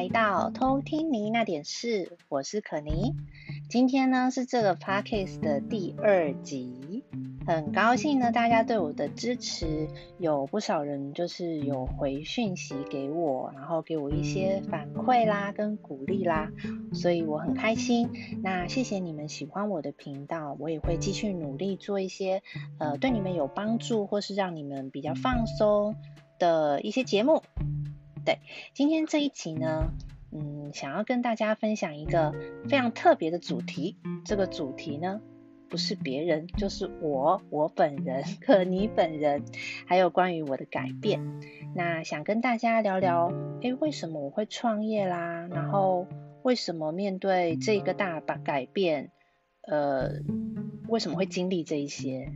来到偷听你那点事，我是可妮。今天呢是这个 podcast 的第二集，很高兴呢大家对我的支持，有不少人就是有回讯息给我，然后给我一些反馈啦跟鼓励啦，所以我很开心。那谢谢你们喜欢我的频道，我也会继续努力做一些呃对你们有帮助或是让你们比较放松的一些节目。对，今天这一集呢，嗯，想要跟大家分享一个非常特别的主题。这个主题呢，不是别人，就是我，我本人，可你本人，还有关于我的改变。那想跟大家聊聊，诶，为什么我会创业啦？然后为什么面对这个大把改变，呃，为什么会经历这一些？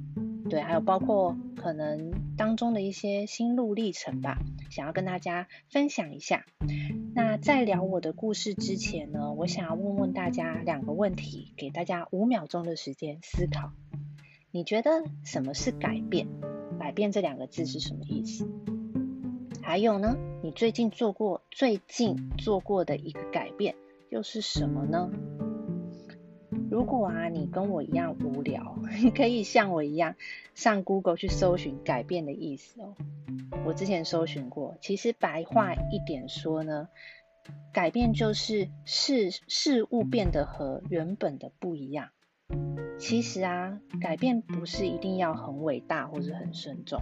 对，还有包括可能当中的一些心路历程吧，想要跟大家分享一下。那在聊我的故事之前呢，我想要问问大家两个问题，给大家五秒钟的时间思考。你觉得什么是改变？改变这两个字是什么意思？还有呢，你最近做过最近做过的一个改变又是什么呢？如果啊，你跟我一样无聊，你可以像我一样上 Google 去搜寻改变的意思哦。我之前搜寻过，其实白话一点说呢，改变就是事事物变得和原本的不一样。其实啊，改变不是一定要很伟大或者很慎重，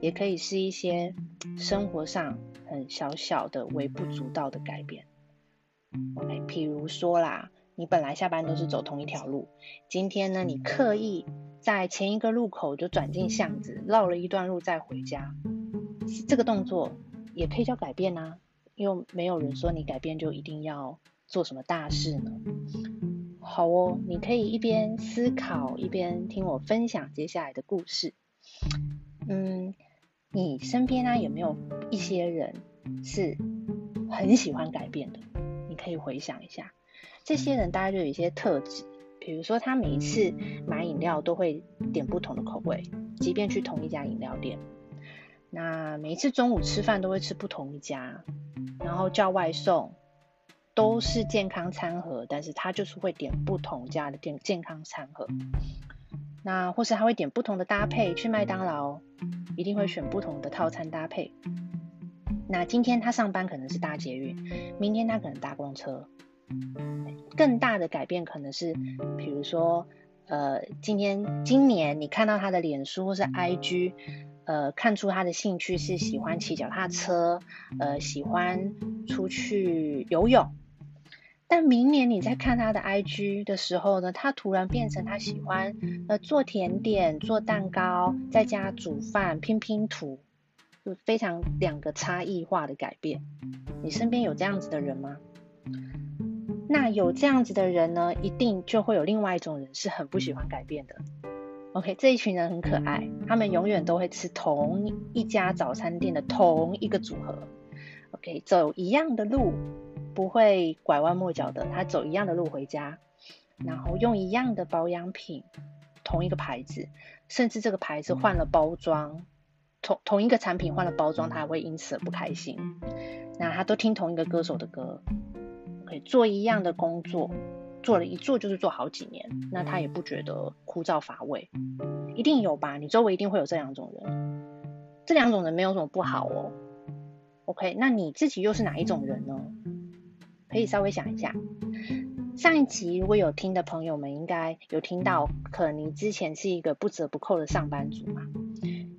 也可以是一些生活上很小小的、微不足道的改变。OK，譬如说啦。你本来下班都是走同一条路，今天呢，你刻意在前一个路口就转进巷子，绕了一段路再回家，这个动作也可以叫改变啊，又没有人说你改变就一定要做什么大事呢。好哦，你可以一边思考一边听我分享接下来的故事。嗯，你身边呢有没有一些人是很喜欢改变的？你可以回想一下。这些人大概就有一些特质，比如说他每一次买饮料都会点不同的口味，即便去同一家饮料店。那每一次中午吃饭都会吃不同一家，然后叫外送都是健康餐盒，但是他就是会点不同家的健健康餐盒。那或是他会点不同的搭配，去麦当劳一定会选不同的套餐搭配。那今天他上班可能是搭捷运，明天他可能搭公车。更大的改变可能是，比如说，呃，今天今年你看到他的脸书或是 IG，呃，看出他的兴趣是喜欢骑脚踏车，呃，喜欢出去游泳。但明年你在看他的 IG 的时候呢，他突然变成他喜欢呃做甜点、做蛋糕，在家煮饭、拼拼图，就非常两个差异化的改变。你身边有这样子的人吗？那有这样子的人呢，一定就会有另外一种人是很不喜欢改变的。OK，这一群人很可爱，他们永远都会吃同一家早餐店的同一个组合。OK，走一样的路，不会拐弯抹角的，他走一样的路回家，然后用一样的保养品，同一个牌子，甚至这个牌子换了包装，同同一个产品换了包装，他还会因此而不开心。那他都听同一个歌手的歌。做一样的工作，做了一做就是做好几年，那他也不觉得枯燥乏味，一定有吧？你周围一定会有这两种人，这两种人没有什么不好哦。OK，那你自己又是哪一种人呢？可以稍微想一下。上一集如果有听的朋友们，应该有听到，可能你之前是一个不折不扣的上班族嘛。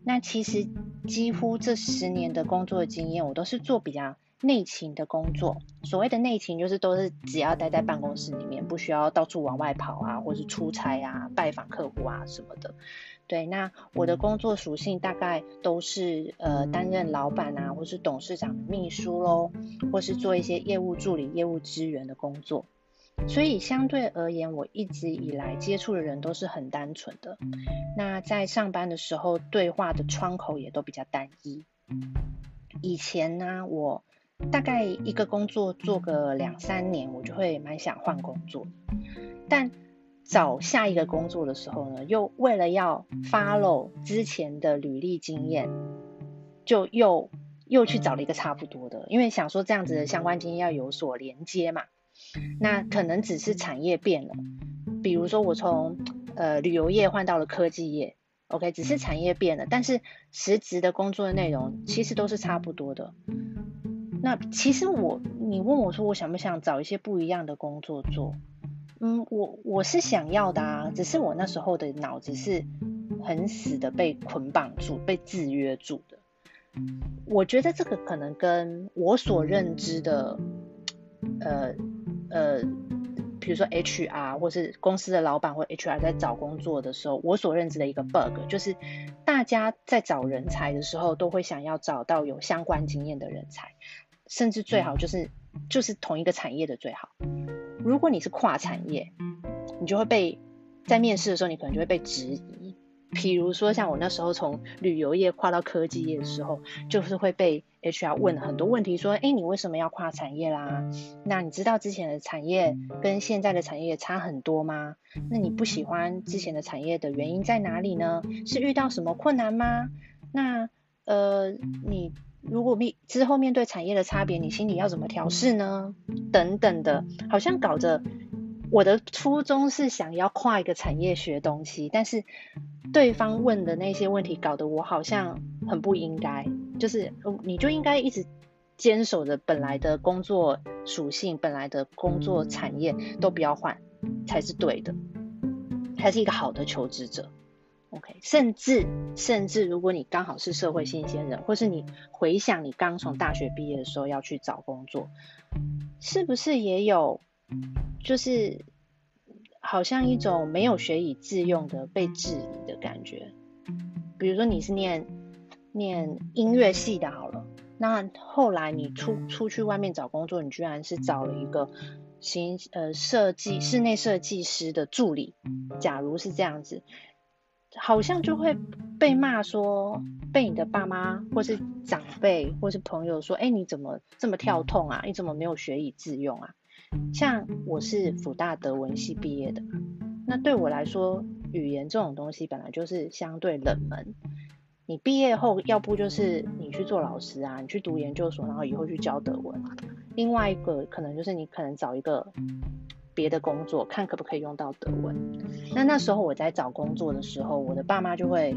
那其实几乎这十年的工作经验，我都是做比较。内勤的工作，所谓的内勤就是都是只要待在办公室里面，不需要到处往外跑啊，或是出差啊、拜访客户啊什么的。对，那我的工作属性大概都是呃担任老板啊，或是董事长秘书喽，或是做一些业务助理、业务支援的工作。所以相对而言，我一直以来接触的人都是很单纯的。那在上班的时候，对话的窗口也都比较单一。以前呢，我大概一个工作做个两三年，我就会蛮想换工作。但找下一个工作的时候呢，又为了要 follow 之前的履历经验，就又又去找了一个差不多的，因为想说这样子的相关经验要有所连接嘛。那可能只是产业变了，比如说我从呃旅游业换到了科技业，OK，只是产业变了，但是实质的工作的内容其实都是差不多的。那其实我，你问我说我想不想找一些不一样的工作做？嗯，我我是想要的啊，只是我那时候的脑子是很死的被捆绑住、被制约住的。我觉得这个可能跟我所认知的，呃呃，比如说 HR 或是公司的老板或 HR 在找工作的时候，我所认知的一个 bug 就是，大家在找人才的时候都会想要找到有相关经验的人才，甚至最好就是就是同一个产业的最好。如果你是跨产业，你就会被在面试的时候，你可能就会被质疑。比如说，像我那时候从旅游业跨到科技业的时候，就是会被 HR 问很多问题，说：“诶，你为什么要跨产业啦？那你知道之前的产业跟现在的产业差很多吗？那你不喜欢之前的产业的原因在哪里呢？是遇到什么困难吗？那呃，你。”如果面之后面对产业的差别，你心里要怎么调试呢？等等的，好像搞着我的初衷是想要跨一个产业学东西，但是对方问的那些问题搞得我好像很不应该，就是你就应该一直坚守着本来的工作属性，本来的工作产业都不要换才是对的，才是一个好的求职者。OK，甚至甚至，如果你刚好是社会新鲜人，或是你回想你刚从大学毕业的时候要去找工作，是不是也有就是好像一种没有学以致用的被质疑的感觉？比如说你是念念音乐系的，好了，那后来你出出去外面找工作，你居然是找了一个新呃设计室内设计师的助理，假如是这样子。好像就会被骂说，被你的爸妈或是长辈或是朋友说，哎，你怎么这么跳痛啊？你怎么没有学以致用啊？像我是辅大德文系毕业的，那对我来说，语言这种东西本来就是相对冷门。你毕业后，要不就是你去做老师啊，你去读研究所，然后以后去教德文。另外一个可能就是你可能找一个。别的工作，看可不可以用到德文。那那时候我在找工作的时候，我的爸妈就会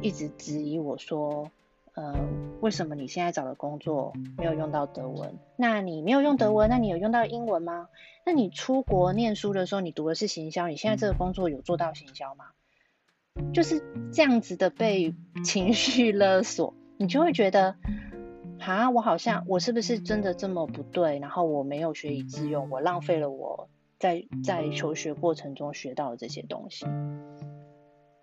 一直质疑我说：“呃，为什么你现在找的工作没有用到德文？那你没有用德文，那你有用到英文吗？那你出国念书的时候，你读的是行销，你现在这个工作有做到行销吗？”就是这样子的被情绪勒索，你就会觉得。啊，我好像我是不是真的这么不对？然后我没有学以致用，我浪费了我在在求学过程中学到的这些东西。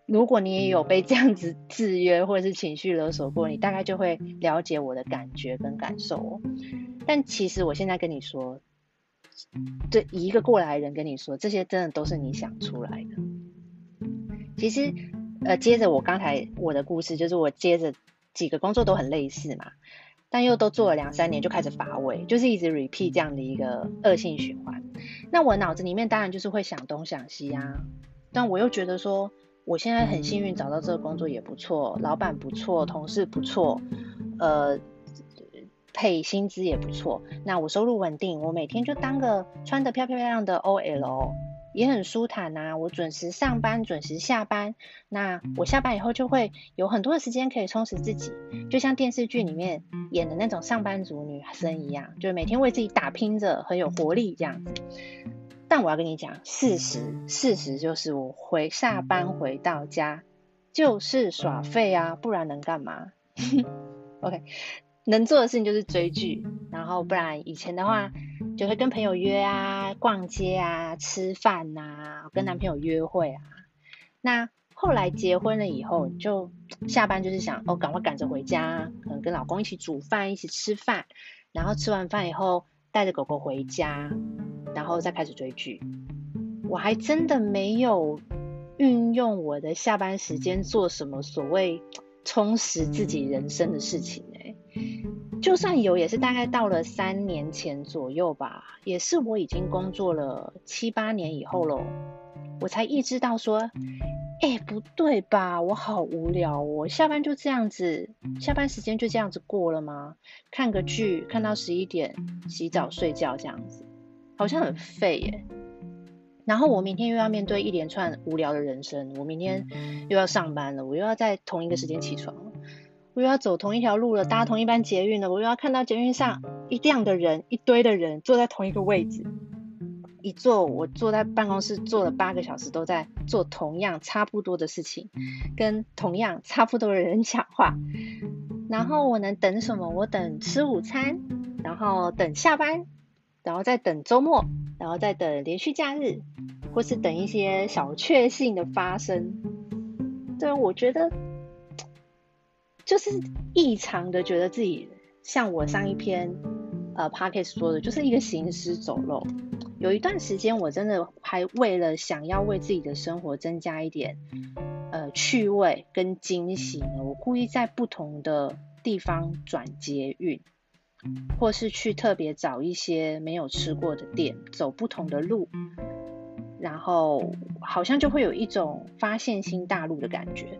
如果你也有被这样子制约或者是情绪勒索过，你大概就会了解我的感觉跟感受哦。但其实我现在跟你说，这一个过来人跟你说，这些真的都是你想出来的。其实，呃，接着我刚才我的故事，就是我接着几个工作都很类似嘛。但又都做了两三年，就开始乏味，就是一直 repeat 这样的一个恶性循环。那我脑子里面当然就是会想东想西啊，但我又觉得说，我现在很幸运找到这个工作也不错，老板不错，同事不错，呃，配薪资也不错，那我收入稳定，我每天就当个穿得漂漂亮亮的 OL。也很舒坦呐、啊，我准时上班，准时下班。那我下班以后就会有很多的时间可以充实自己，就像电视剧里面演的那种上班族女生一样，就每天为自己打拼着，很有活力这样子。但我要跟你讲，事实，事实就是我回下班回到家就是耍废啊，不然能干嘛？OK。能做的事情就是追剧，然后不然以前的话就会跟朋友约啊、逛街啊、吃饭啊、跟男朋友约会啊。那后来结婚了以后，就下班就是想哦，赶快赶着回家，可能跟老公一起煮饭、一起吃饭，然后吃完饭以后带着狗狗回家，然后再开始追剧。我还真的没有运用我的下班时间做什么所谓充实自己人生的事情。就算有，也是大概到了三年前左右吧，也是我已经工作了七八年以后喽，我才意识到说，哎，不对吧？我好无聊哦，下班就这样子，下班时间就这样子过了吗？看个剧，看到十一点，洗澡睡觉这样子，好像很废耶。然后我明天又要面对一连串无聊的人生，我明天又要上班了，我又要在同一个时间起床，我又要走同一条路了，搭同一班捷运了，我又要看到捷运上一样的人，一堆的人坐在同一个位置。一坐，我坐在办公室坐了八个小时，都在做同样差不多的事情，跟同样差不多的人讲话。然后我能等什么？我等吃午餐，然后等下班，然后再等周末，然后再等连续假日，或是等一些小确幸的发生。对，我觉得就是异常的觉得自己像我上一篇呃 podcast 说的，就是一个行尸走肉。有一段时间，我真的还为了想要为自己的生活增加一点呃趣味跟惊喜呢，我故意在不同的地方转捷运，或是去特别找一些没有吃过的店，走不同的路，然后好像就会有一种发现新大陆的感觉，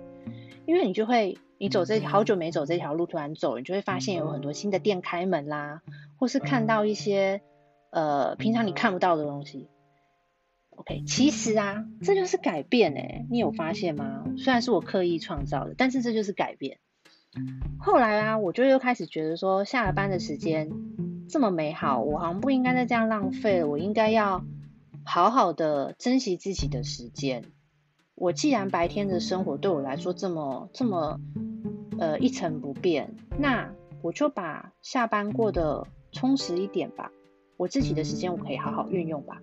因为你就会你走这好久没走这条路，突然走，你就会发现有很多新的店开门啦，或是看到一些。呃，平常你看不到的东西，OK，其实啊，这就是改变诶，你有发现吗？虽然是我刻意创造的，但是这就是改变。后来啊，我就又开始觉得说，下了班的时间这么美好，我好像不应该再这样浪费了，我应该要好好的珍惜自己的时间。我既然白天的生活对我来说这么这么呃一成不变，那我就把下班过得充实一点吧。我自己的时间我可以好好运用吧，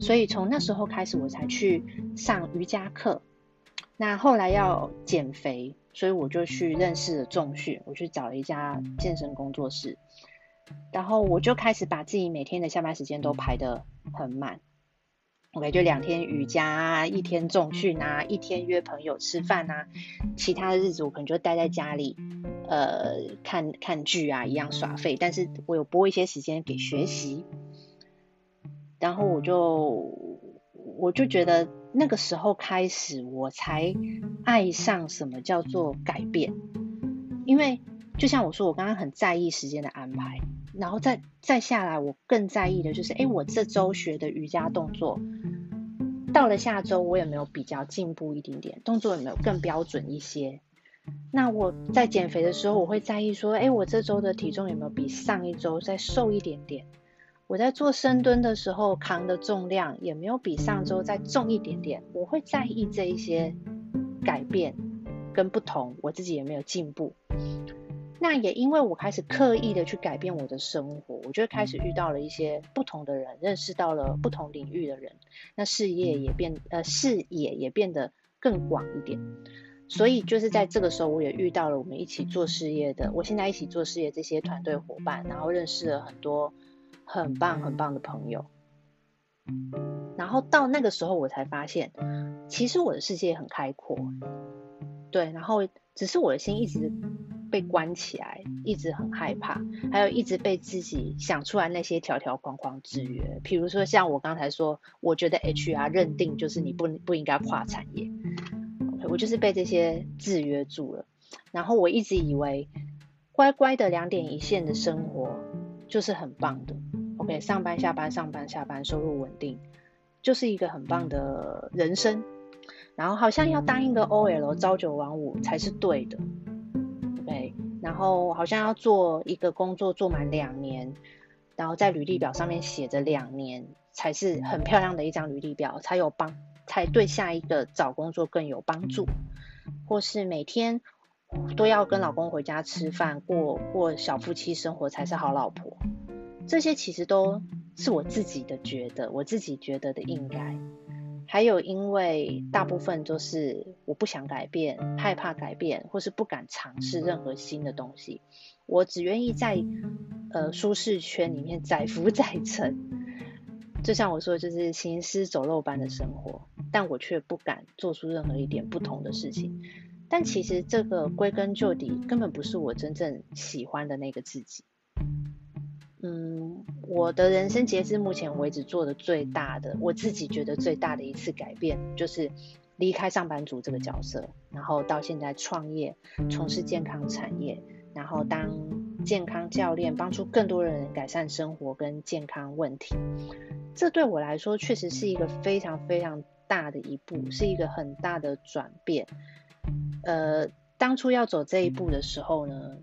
所以从那时候开始我才去上瑜伽课。那后来要减肥，所以我就去认识了重训，我去找了一家健身工作室，然后我就开始把自己每天的下班时间都排得很满。OK，就两天瑜伽，一天重训啊，一天约朋友吃饭啊，其他的日子我可能就待在家里，呃，看看剧啊，一样耍废。但是我有拨一些时间给学习，然后我就我就觉得那个时候开始，我才爱上什么叫做改变，因为就像我说，我刚刚很在意时间的安排。然后再再下来，我更在意的就是，哎，我这周学的瑜伽动作，到了下周我有没有比较进步一点点？动作有没有更标准一些？那我在减肥的时候，我会在意说，哎，我这周的体重有没有比上一周再瘦一点点？我在做深蹲的时候，扛的重量有没有比上周再重一点点？我会在意这一些改变跟不同，我自己有没有进步？那也因为我开始刻意的去改变我的生活，我就开始遇到了一些不同的人，认识到了不同领域的人，那事业也变呃视野也变得更广一点。所以就是在这个时候，我也遇到了我们一起做事业的，我现在一起做事业这些团队伙伴，然后认识了很多很棒很棒的朋友。然后到那个时候，我才发现，其实我的世界很开阔，对，然后只是我的心一直。被关起来，一直很害怕，还有一直被自己想出来那些条条框框制约。比如说像我刚才说，我觉得 HR 认定就是你不不应该跨产业，OK，我就是被这些制约住了。然后我一直以为乖乖的两点一线的生活就是很棒的，OK，上班下班上班下班，收入稳定，就是一个很棒的人生。然后好像要当一个 OL 朝九晚五才是对的。然后好像要做一个工作做满两年，然后在履历表上面写着两年，才是很漂亮的一张履历表，才有帮，才对下一个找工作更有帮助。或是每天都要跟老公回家吃饭，过过小夫妻生活才是好老婆。这些其实都是我自己的觉得，我自己觉得的应该。还有，因为大部分都是我不想改变，害怕改变，或是不敢尝试任何新的东西。我只愿意在呃舒适圈里面载浮 载沉，就像我说，就是行尸走肉般的生活。但我却不敢做出任何一点不同的事情。但其实这个归根究底，根本不是我真正喜欢的那个自己。嗯，我的人生截至目前为止做的最大的，我自己觉得最大的一次改变，就是离开上班族这个角色，然后到现在创业，从事健康产业，然后当健康教练，帮助更多人改善生活跟健康问题。这对我来说确实是一个非常非常大的一步，是一个很大的转变。呃，当初要走这一步的时候呢，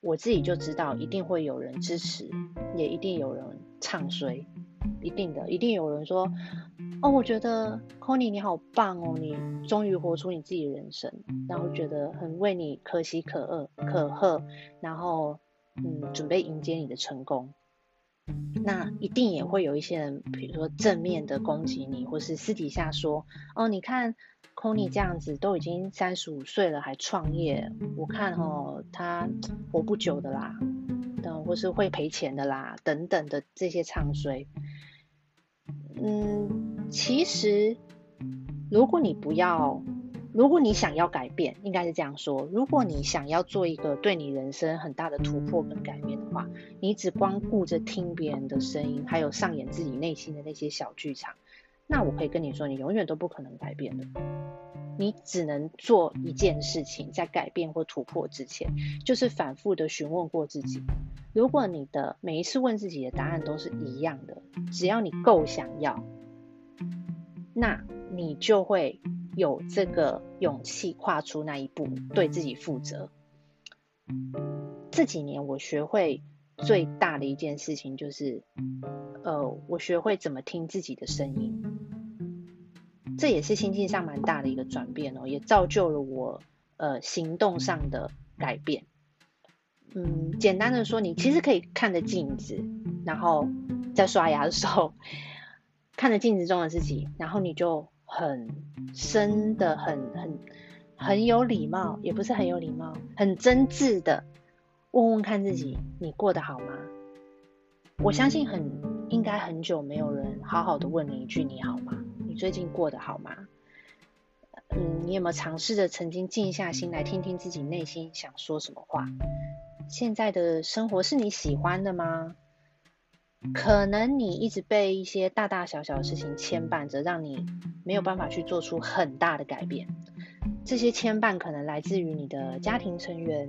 我自己就知道一定会有人支持，也一定有人唱衰，一定的，一定有人说。哦，我觉得 Connie 你好棒哦，你终于活出你自己的人生，然后觉得很为你可喜可贺可贺，然后嗯，准备迎接你的成功。那一定也会有一些人，比如说正面的攻击你，或是私底下说，哦，你看 Connie 这样子都已经三十五岁了还创业，我看哦他活不久的啦，等或是会赔钱的啦，等等的这些唱衰，嗯。其实，如果你不要，如果你想要改变，应该是这样说：如果你想要做一个对你人生很大的突破跟改变的话，你只光顾着听别人的声音，还有上演自己内心的那些小剧场，那我可以跟你说，你永远都不可能改变的。你只能做一件事情，在改变或突破之前，就是反复的询问过自己。如果你的每一次问自己的答案都是一样的，只要你够想要。那你就会有这个勇气跨出那一步，对自己负责。这几年我学会最大的一件事情就是，呃，我学会怎么听自己的声音。这也是心境上蛮大的一个转变哦，也造就了我呃行动上的改变。嗯，简单的说，你其实可以看着镜子，然后在刷牙的时候。看着镜子中的自己，然后你就很深的、很很很有礼貌，也不是很有礼貌，很真挚的问问看自己：你过得好吗？我相信很应该很久没有人好好的问你一句：你好吗？你最近过得好吗？嗯，你有没有尝试着曾经静下心来听听自己内心想说什么话？现在的生活是你喜欢的吗？可能你一直被一些大大小小的事情牵绊着，让你没有办法去做出很大的改变。这些牵绊可能来自于你的家庭成员。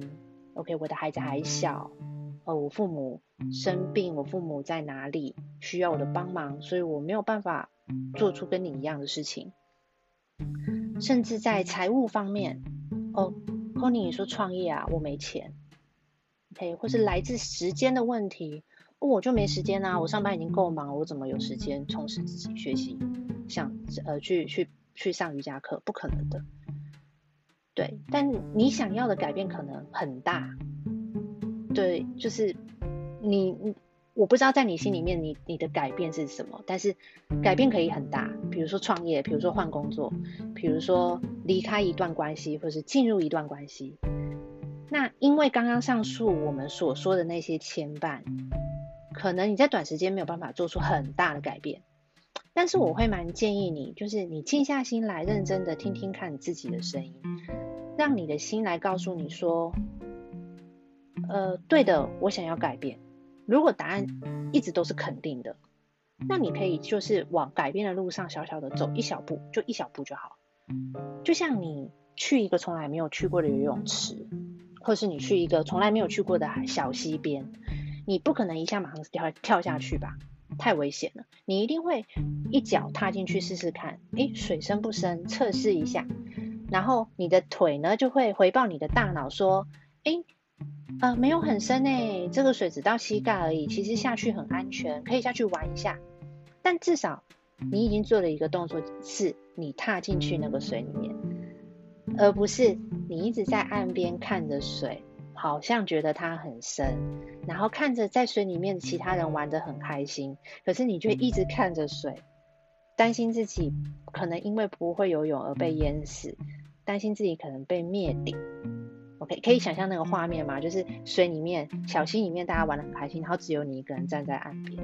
OK，我的孩子还小，呃，我父母生病，我父母在哪里需要我的帮忙，所以我没有办法做出跟你一样的事情。甚至在财务方面，哦，Connie 你说创业啊，我没钱。OK，或是来自时间的问题。哦我就没时间啊！我上班已经够忙了，我怎么有时间充实自己学习？想呃去去去上瑜伽课，不可能的。对，但你想要的改变可能很大。对，就是你你我不知道在你心里面你你的改变是什么，但是改变可以很大。比如说创业，比如说换工作，比如说离开一段关系，或是进入一段关系。那因为刚刚上述我们所说的那些牵绊。可能你在短时间没有办法做出很大的改变，但是我会蛮建议你，就是你静下心来，认真的听听看你自己的声音，让你的心来告诉你说，呃，对的，我想要改变。如果答案一直都是肯定的，那你可以就是往改变的路上小小的走一小步，就一小步就好。就像你去一个从来没有去过的游泳池，或是你去一个从来没有去过的小溪边。你不可能一下马上跳跳下去吧，太危险了。你一定会一脚踏进去试试看，诶，水深不深，测试一下。然后你的腿呢就会回报你的大脑说，诶，呃，没有很深诶，这个水只到膝盖而已，其实下去很安全，可以下去玩一下。但至少你已经做了一个动作，是你踏进去那个水里面，而不是你一直在岸边看着水。好像觉得它很深，然后看着在水里面其他人玩得很开心，可是你却一直看着水，担心自己可能因为不会游泳而被淹死，担心自己可能被灭顶。OK，可以想象那个画面吗？就是水里面小溪里面大家玩得很开心，然后只有你一个人站在岸边。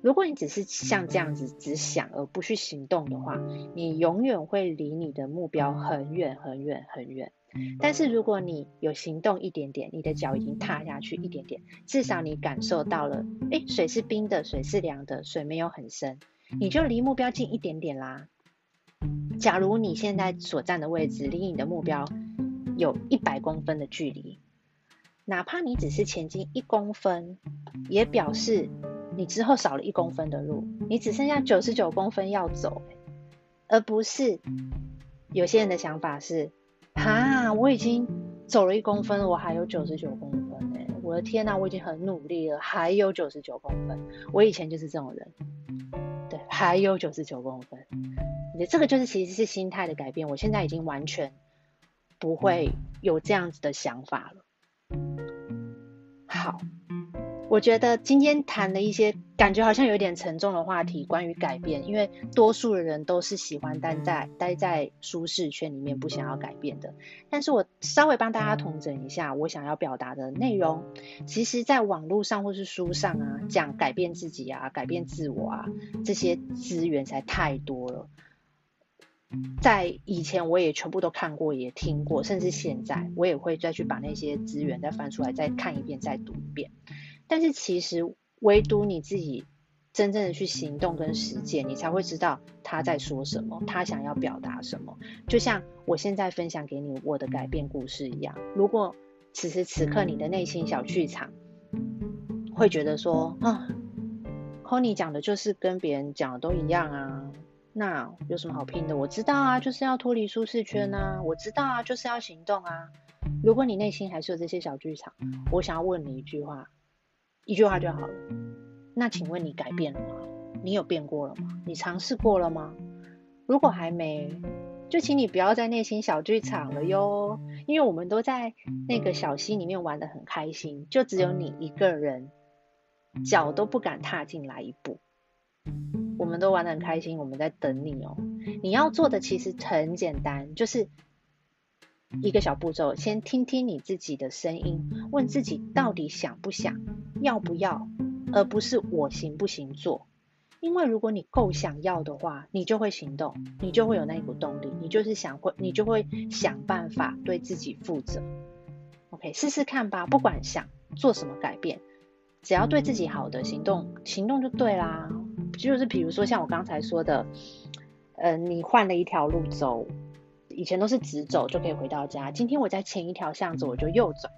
如果你只是像这样子只想而不去行动的话，你永远会离你的目标很远很远很远。但是如果你有行动一点点，你的脚已经踏下去一点点，至少你感受到了，诶，水是冰的，水是凉的，水没有很深，你就离目标近一点点啦。假如你现在所站的位置离你的目标有一百公分的距离，哪怕你只是前进一公分，也表示你之后少了一公分的路，你只剩下九十九公分要走，而不是有些人的想法是，哈，我已经走了一公分，我还有九十九公分哎，我的天呐，我已经很努力了，还有九十九公分，我以前就是这种人，对，还有九十九公分。这个就是其实是心态的改变，我现在已经完全不会有这样子的想法了。好，我觉得今天谈了一些感觉好像有点沉重的话题，关于改变，因为多数的人都是喜欢待在待在舒适圈里面，不想要改变的。但是我稍微帮大家统整一下，我想要表达的内容，其实在网络上或是书上啊，讲改变自己啊，改变自我啊，这些资源才太多了。在以前我也全部都看过，也听过，甚至现在我也会再去把那些资源再翻出来，再看一遍，再读一遍。但是其实唯独你自己真正的去行动跟实践，你才会知道他在说什么，他想要表达什么。就像我现在分享给你我的改变故事一样，如果此时此刻你的内心小剧场会觉得说啊，Connie 讲的就是跟别人讲的都一样啊。那有什么好拼的？我知道啊，就是要脱离舒适圈啊。我知道啊，就是要行动啊。如果你内心还是有这些小剧场，我想要问你一句话，一句话就好了。那请问你改变了吗？你有变过了吗？你尝试过了吗？如果还没，就请你不要在内心小剧场了哟。因为我们都在那个小溪里面玩得很开心，就只有你一个人，脚都不敢踏进来一步。我们都玩得很开心，我们在等你哦。你要做的其实很简单，就是一个小步骤，先听听你自己的声音，问自己到底想不想，要不要，而不是我行不行做。因为如果你够想要的话，你就会行动，你就会有那一股动力，你就是想会，你就会想办法对自己负责。OK，试试看吧，不管想做什么改变，只要对自己好的行动，行动就对啦。就是比如说像我刚才说的，呃，你换了一条路走，以前都是直走就可以回到家，今天我在前一条巷子我就右转，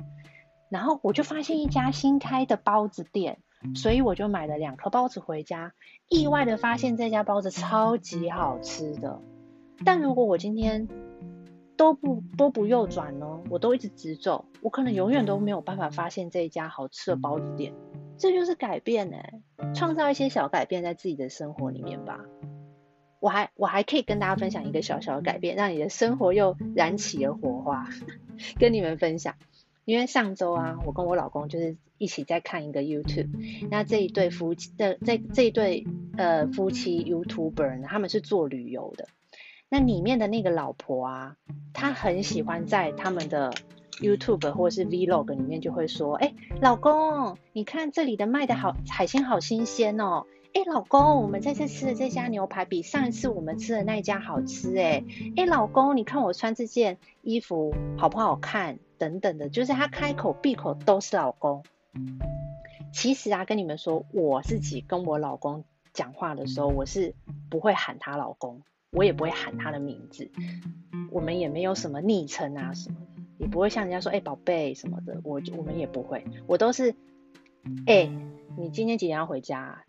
然后我就发现一家新开的包子店，所以我就买了两颗包子回家，意外的发现这家包子超级好吃的。但如果我今天都不都不右转呢，我都一直直走，我可能永远都没有办法发现这一家好吃的包子店。这就是改变欸，创造一些小改变在自己的生活里面吧。我还我还可以跟大家分享一个小小的改变，让你的生活又燃起了火花，跟你们分享。因为上周啊，我跟我老公就是一起在看一个 YouTube，那这一对夫妻的这这一对呃夫妻 YouTuber 呢，他们是做旅游的。那里面的那个老婆啊，她很喜欢在他们的。YouTube 或是 Vlog 里面就会说，哎、老公，你看这里的卖的好海鲜好新鲜哦。哎、老公，我们这次吃的这家牛排比上一次我们吃的那一家好吃哎。哎、老公，你看我穿这件衣服好不好看？等等的，就是他开口闭口都是老公。其实啊，跟你们说，我自己跟我老公讲话的时候，我是不会喊他老公，我也不会喊他的名字，我们也没有什么昵称啊什么的。也不会像人家说，哎、宝贝什么的，我我们也不会，我都是，哎、你今天几点要回家啊？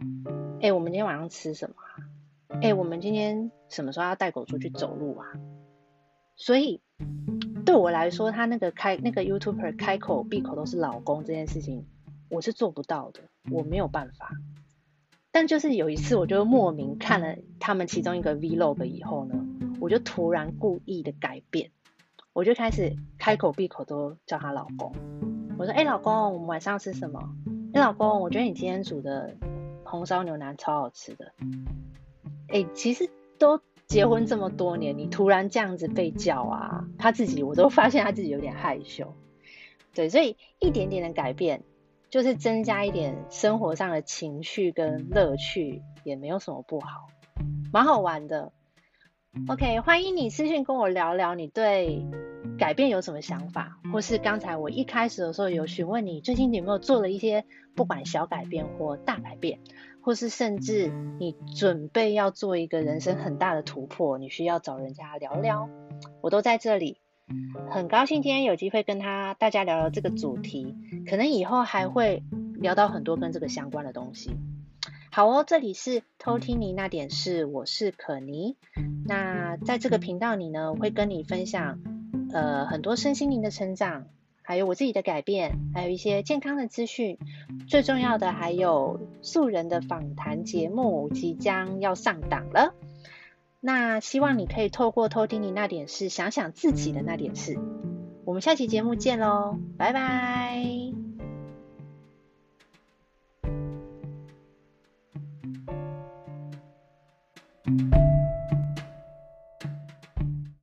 哎、我们今天晚上吃什么啊？哎、我们今天什么时候要带狗出去走路啊？所以对我来说，他那个开那个 YouTuber 开口闭口都是老公这件事情，我是做不到的，我没有办法。但就是有一次，我就莫名看了他们其中一个 Vlog 以后呢，我就突然故意的改变。我就开始开口闭口都叫他老公。我说：“哎、老公，我们晚上吃什么？”“哎、欸，老公，我觉得你今天煮的红烧牛腩超好吃的。”欸，哎，其实都结婚这么多年，你突然这样子被叫啊，他自己我都发现他自己有点害羞。对，所以一点点的改变，就是增加一点生活上的情绪跟乐趣，也没有什么不好，蛮好玩的。OK，欢迎你私信跟我聊聊你对改变有什么想法，或是刚才我一开始的时候有询问你最近你有没有做了一些不管小改变或大改变，或是甚至你准备要做一个人生很大的突破，你需要找人家聊聊，我都在这里。很高兴今天有机会跟他大家聊聊这个主题，可能以后还会聊到很多跟这个相关的东西。好哦，这里是偷听你那点事，我是可妮。那在这个频道里呢，我会跟你分享呃很多身心灵的成长，还有我自己的改变，还有一些健康的资讯。最重要的还有素人的访谈节目即将要上档了。那希望你可以透过偷听你那点事，想想自己的那点事。我们下期节目见喽，拜拜。